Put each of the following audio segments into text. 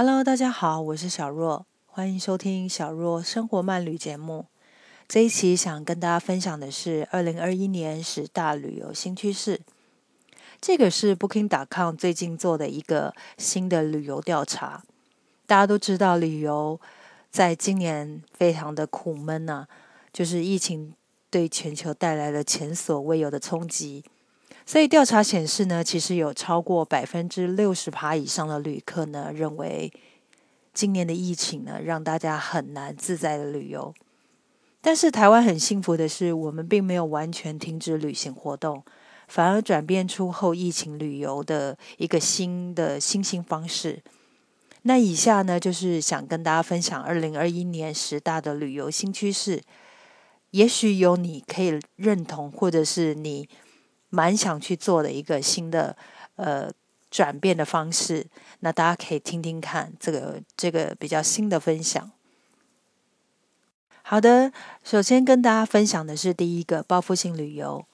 Hello，大家好，我是小若，欢迎收听小若生活漫旅节目。这一期想跟大家分享的是二零二一年十大旅游新趋势。这个是 Booking. dot com 最近做的一个新的旅游调查。大家都知道，旅游在今年非常的苦闷呐，就是疫情对全球带来了前所未有的冲击。所以调查显示呢，其实有超过百分之六十趴以上的旅客呢，认为今年的疫情呢，让大家很难自在的旅游。但是台湾很幸福的是，我们并没有完全停止旅行活动，反而转变出后疫情旅游的一个新的新兴方式。那以下呢，就是想跟大家分享二零二一年十大的旅游新趋势，也许有你可以认同，或者是你。蛮想去做的一个新的呃转变的方式，那大家可以听听看这个这个比较新的分享。好的，首先跟大家分享的是第一个报复性旅游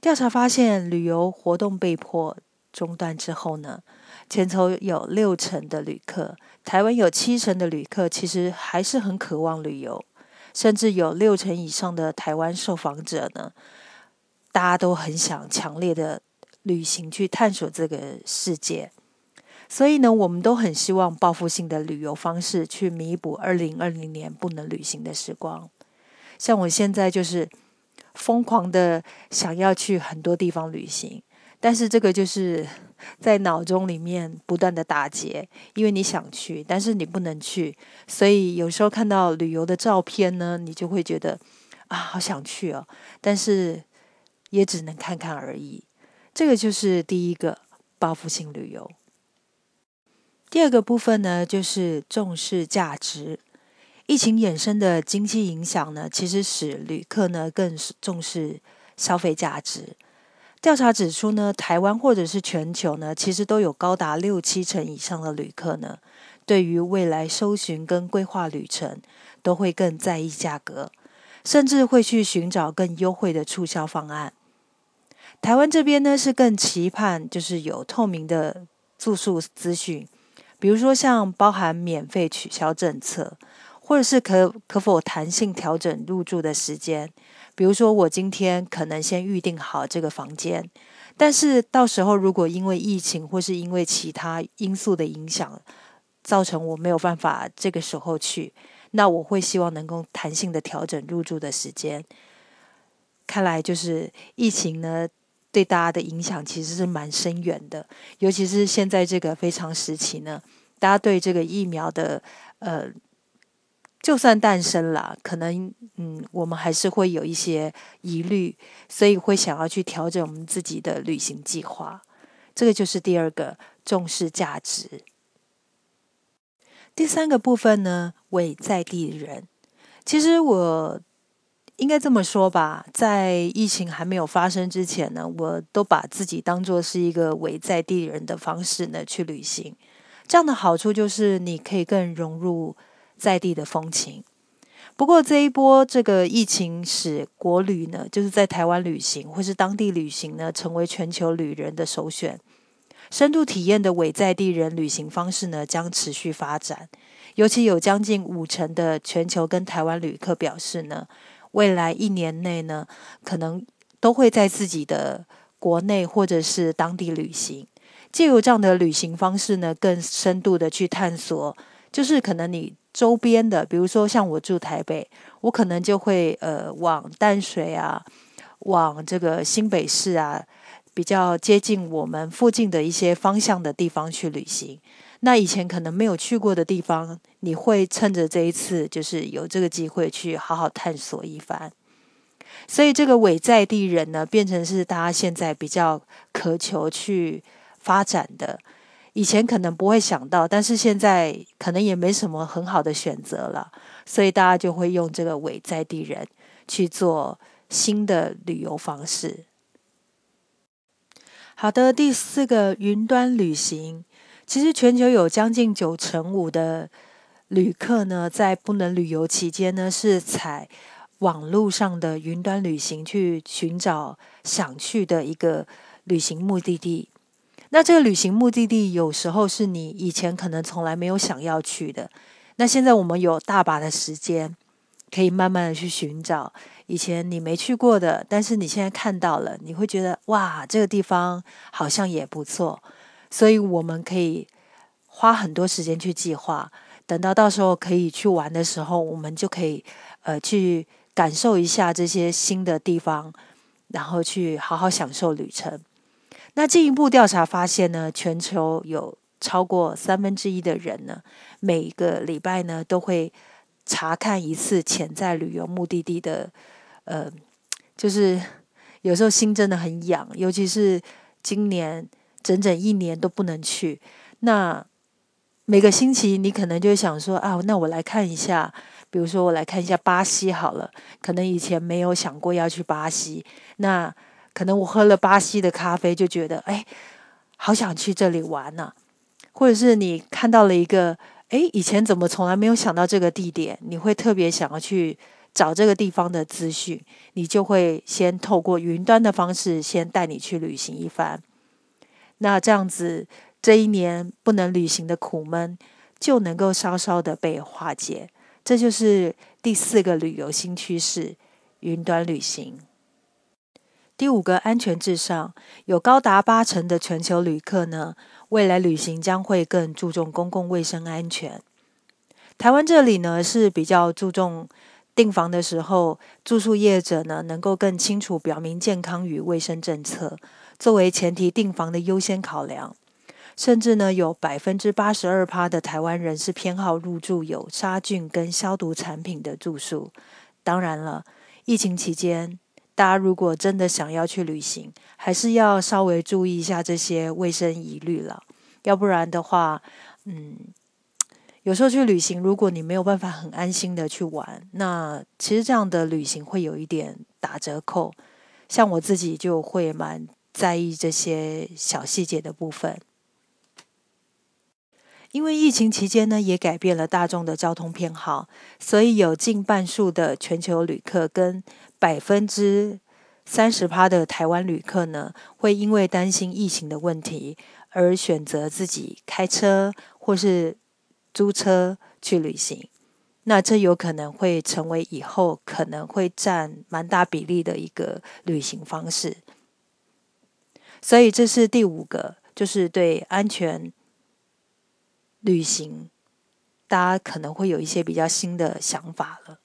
调查发现，旅游活动被迫中断之后呢，全球有六成的旅客，台湾有七成的旅客其实还是很渴望旅游，甚至有六成以上的台湾受访者呢。大家都很想强烈的旅行去探索这个世界，所以呢，我们都很希望报复性的旅游方式去弥补二零二零年不能旅行的时光。像我现在就是疯狂的想要去很多地方旅行，但是这个就是在脑中里面不断的打结，因为你想去，但是你不能去，所以有时候看到旅游的照片呢，你就会觉得啊，好想去哦，但是。也只能看看而已，这个就是第一个报复性旅游。第二个部分呢，就是重视价值。疫情衍生的经济影响呢，其实使旅客呢更重视消费价值。调查指出呢，台湾或者是全球呢，其实都有高达六七成以上的旅客呢，对于未来搜寻跟规划旅程，都会更在意价格，甚至会去寻找更优惠的促销方案。台湾这边呢是更期盼，就是有透明的住宿资讯，比如说像包含免费取消政策，或者是可可否弹性调整入住的时间。比如说我今天可能先预定好这个房间，但是到时候如果因为疫情或是因为其他因素的影响，造成我没有办法这个时候去，那我会希望能够弹性的调整入住的时间。看来就是疫情呢。对大家的影响其实是蛮深远的，尤其是现在这个非常时期呢，大家对这个疫苗的呃，就算诞生了，可能嗯，我们还是会有一些疑虑，所以会想要去调整我们自己的旅行计划。这个就是第二个重视价值。第三个部分呢，为在地人。其实我。应该这么说吧，在疫情还没有发生之前呢，我都把自己当做是一个伪在地人的方式呢去旅行。这样的好处就是你可以更融入在地的风情。不过这一波这个疫情使国旅呢，就是在台湾旅行或是当地旅行呢，成为全球旅人的首选。深度体验的伪在地人旅行方式呢，将持续发展。尤其有将近五成的全球跟台湾旅客表示呢。未来一年内呢，可能都会在自己的国内或者是当地旅行，借由这样的旅行方式呢，更深度的去探索，就是可能你周边的，比如说像我住台北，我可能就会呃往淡水啊，往这个新北市啊，比较接近我们附近的一些方向的地方去旅行。那以前可能没有去过的地方，你会趁着这一次，就是有这个机会去好好探索一番。所以这个伪在地人呢，变成是大家现在比较渴求去发展的。以前可能不会想到，但是现在可能也没什么很好的选择了，所以大家就会用这个伪在地人去做新的旅游方式。好的，第四个云端旅行。其实全球有将近九成五的旅客呢，在不能旅游期间呢，是采网络上的云端旅行去寻找想去的一个旅行目的地。那这个旅行目的地有时候是你以前可能从来没有想要去的，那现在我们有大把的时间，可以慢慢的去寻找以前你没去过的，但是你现在看到了，你会觉得哇，这个地方好像也不错，所以我们可以花很多时间去计划，等到到时候可以去玩的时候，我们就可以呃去感受一下这些新的地方，然后去好好享受旅程。那进一步调查发现呢，全球有超过三分之一的人呢，每个礼拜呢都会查看一次潜在旅游目的地的，呃，就是有时候心真的很痒，尤其是今年整整一年都不能去。那每个星期你可能就想说啊，那我来看一下，比如说我来看一下巴西好了，可能以前没有想过要去巴西，那。可能我喝了巴西的咖啡，就觉得哎，好想去这里玩呢。或者是你看到了一个哎，以前怎么从来没有想到这个地点，你会特别想要去找这个地方的资讯，你就会先透过云端的方式先带你去旅行一番。那这样子，这一年不能旅行的苦闷就能够稍稍的被化解。这就是第四个旅游新趋势——云端旅行。第五个，安全至上，有高达八成的全球旅客呢，未来旅行将会更注重公共卫生安全。台湾这里呢是比较注重订房的时候，住宿业者呢能够更清楚表明健康与卫生政策作为前提订房的优先考量，甚至呢有百分之八十二趴的台湾人是偏好入住有杀菌跟消毒产品的住宿。当然了，疫情期间。大家如果真的想要去旅行，还是要稍微注意一下这些卫生疑虑了。要不然的话，嗯，有时候去旅行，如果你没有办法很安心的去玩，那其实这样的旅行会有一点打折扣。像我自己就会蛮在意这些小细节的部分。因为疫情期间呢，也改变了大众的交通偏好，所以有近半数的全球旅客跟百分之三十趴的台湾旅客呢，会因为担心疫情的问题而选择自己开车或是租车去旅行。那这有可能会成为以后可能会占蛮大比例的一个旅行方式。所以这是第五个，就是对安全。旅行，大家可能会有一些比较新的想法了。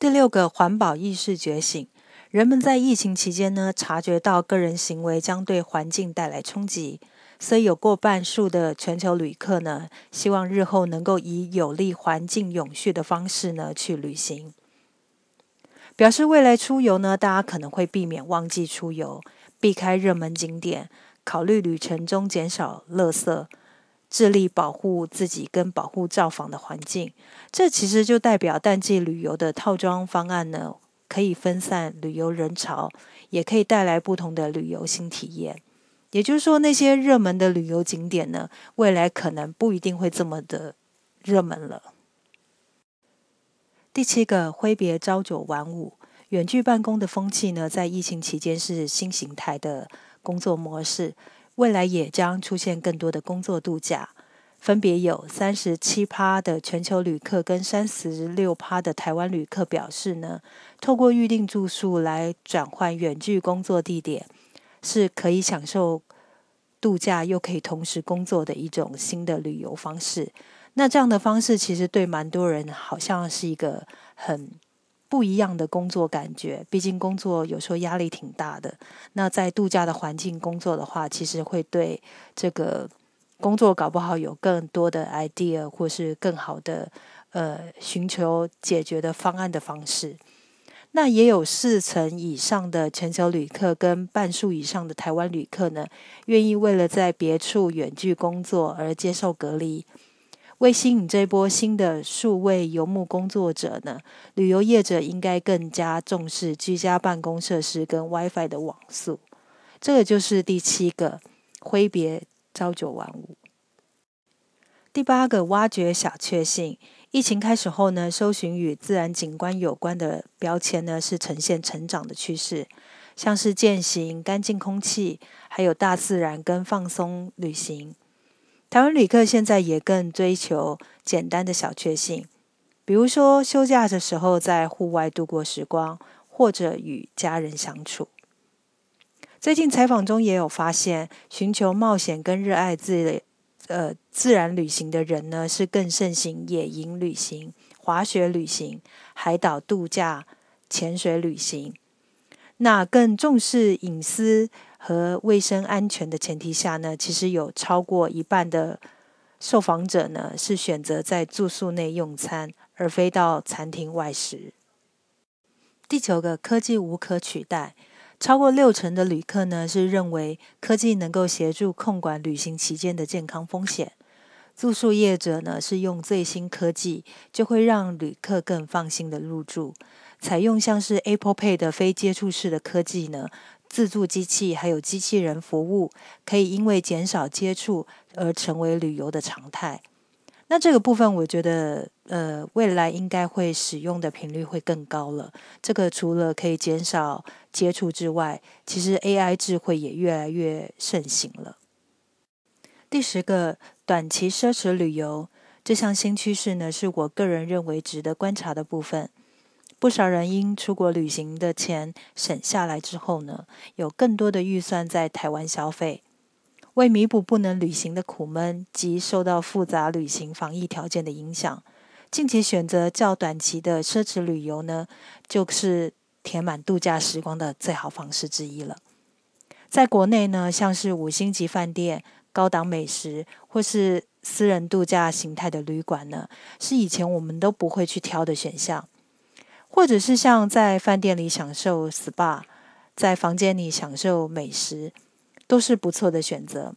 第六个，环保意识觉醒，人们在疫情期间呢，察觉到个人行为将对环境带来冲击，所以有过半数的全球旅客呢，希望日后能够以有利环境永续的方式呢去旅行。表示未来出游呢，大家可能会避免旺季出游，避开热门景点，考虑旅程中减少垃圾。致力保护自己跟保护造访的环境，这其实就代表淡季旅游的套装方案呢，可以分散旅游人潮，也可以带来不同的旅游新体验。也就是说，那些热门的旅游景点呢，未来可能不一定会这么的热门了。第七个，挥别朝九晚五，远距办公的风气呢，在疫情期间是新形态的工作模式。未来也将出现更多的工作度假，分别有三十七趴的全球旅客跟三十六趴的台湾旅客表示呢，透过预定住宿来转换远距工作地点，是可以享受度假又可以同时工作的一种新的旅游方式。那这样的方式其实对蛮多人好像是一个很。不一样的工作感觉，毕竟工作有时候压力挺大的。那在度假的环境工作的话，其实会对这个工作搞不好有更多的 idea，或是更好的呃寻求解决的方案的方式。那也有四成以上的全球旅客跟半数以上的台湾旅客呢，愿意为了在别处远距工作而接受隔离。为吸引这波新的数位游牧工作者呢，旅游业者应该更加重视居家办公设施跟 WiFi 的网速。这个就是第七个，挥别朝九晚五。第八个，挖掘小确幸。疫情开始后呢，搜寻与自然景观有关的标签呢，是呈现成长的趋势。像是践行、干净空气，还有大自然跟放松旅行。台湾旅客现在也更追求简单的小确幸，比如说休假的时候在户外度过时光，或者与家人相处。最近采访中也有发现，寻求冒险跟热爱自呃自然旅行的人呢，是更盛行野营旅行、滑雪旅行、海岛度假、潜水旅行。那更重视隐私和卫生安全的前提下呢，其实有超过一半的受访者呢是选择在住宿内用餐，而非到餐厅外食。第九个，科技无可取代，超过六成的旅客呢是认为科技能够协助控管旅行期间的健康风险。住宿业者呢是用最新科技，就会让旅客更放心的入住。采用像是 Apple Pay 的非接触式的科技呢，自助机器还有机器人服务，可以因为减少接触而成为旅游的常态。那这个部分，我觉得呃，未来应该会使用的频率会更高了。这个除了可以减少接触之外，其实 AI 智慧也越来越盛行了。第十个，短期奢侈旅游这项新趋势呢，是我个人认为值得观察的部分。不少人因出国旅行的钱省下来之后呢，有更多的预算在台湾消费。为弥补不能旅行的苦闷及受到复杂旅行防疫条件的影响，近期选择较短期的奢侈旅游呢，就是填满度假时光的最好方式之一了。在国内呢，像是五星级饭店、高档美食或是私人度假形态的旅馆呢，是以前我们都不会去挑的选项。或者是像在饭店里享受 SPA，在房间里享受美食，都是不错的选择。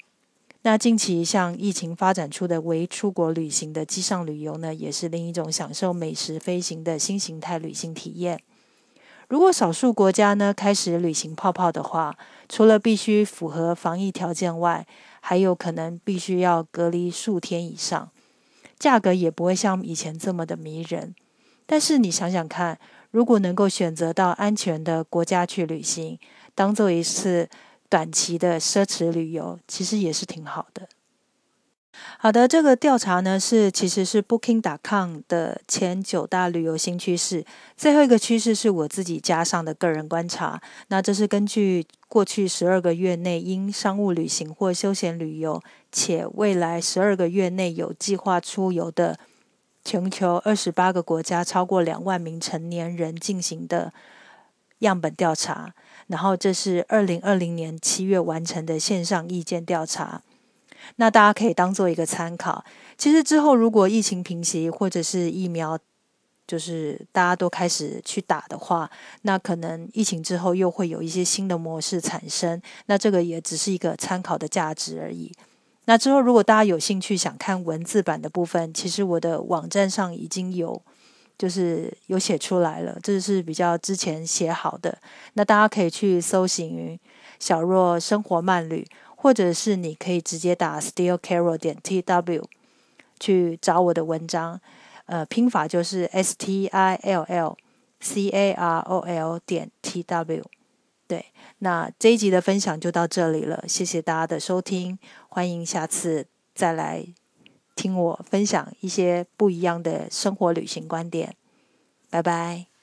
那近期像疫情发展出的微出国旅行的机上旅游呢，也是另一种享受美食飞行的新形态旅行体验。如果少数国家呢开始旅行泡泡的话，除了必须符合防疫条件外，还有可能必须要隔离数天以上，价格也不会像以前这么的迷人。但是你想想看，如果能够选择到安全的国家去旅行，当做一次短期的奢侈旅游，其实也是挺好的。好的，这个调查呢是其实是 Booking.com 的前九大旅游新趋势，最后一个趋势是我自己加上的个人观察。那这是根据过去十二个月内因商务旅行或休闲旅游，且未来十二个月内有计划出游的。全球二十八个国家超过两万名成年人进行的样本调查，然后这是二零二零年七月完成的线上意见调查。那大家可以当做一个参考。其实之后如果疫情平息，或者是疫苗就是大家都开始去打的话，那可能疫情之后又会有一些新的模式产生。那这个也只是一个参考的价值而已。那之后，如果大家有兴趣想看文字版的部分，其实我的网站上已经有，就是有写出来了，这是比较之前写好的。那大家可以去搜寻“小若生活慢旅”，或者是你可以直接打 “still carol 点 t w” 去找我的文章。呃，拼法就是 “s t i l l c a r o l 点 t w”。对，那这一集的分享就到这里了，谢谢大家的收听，欢迎下次再来听我分享一些不一样的生活旅行观点，拜拜。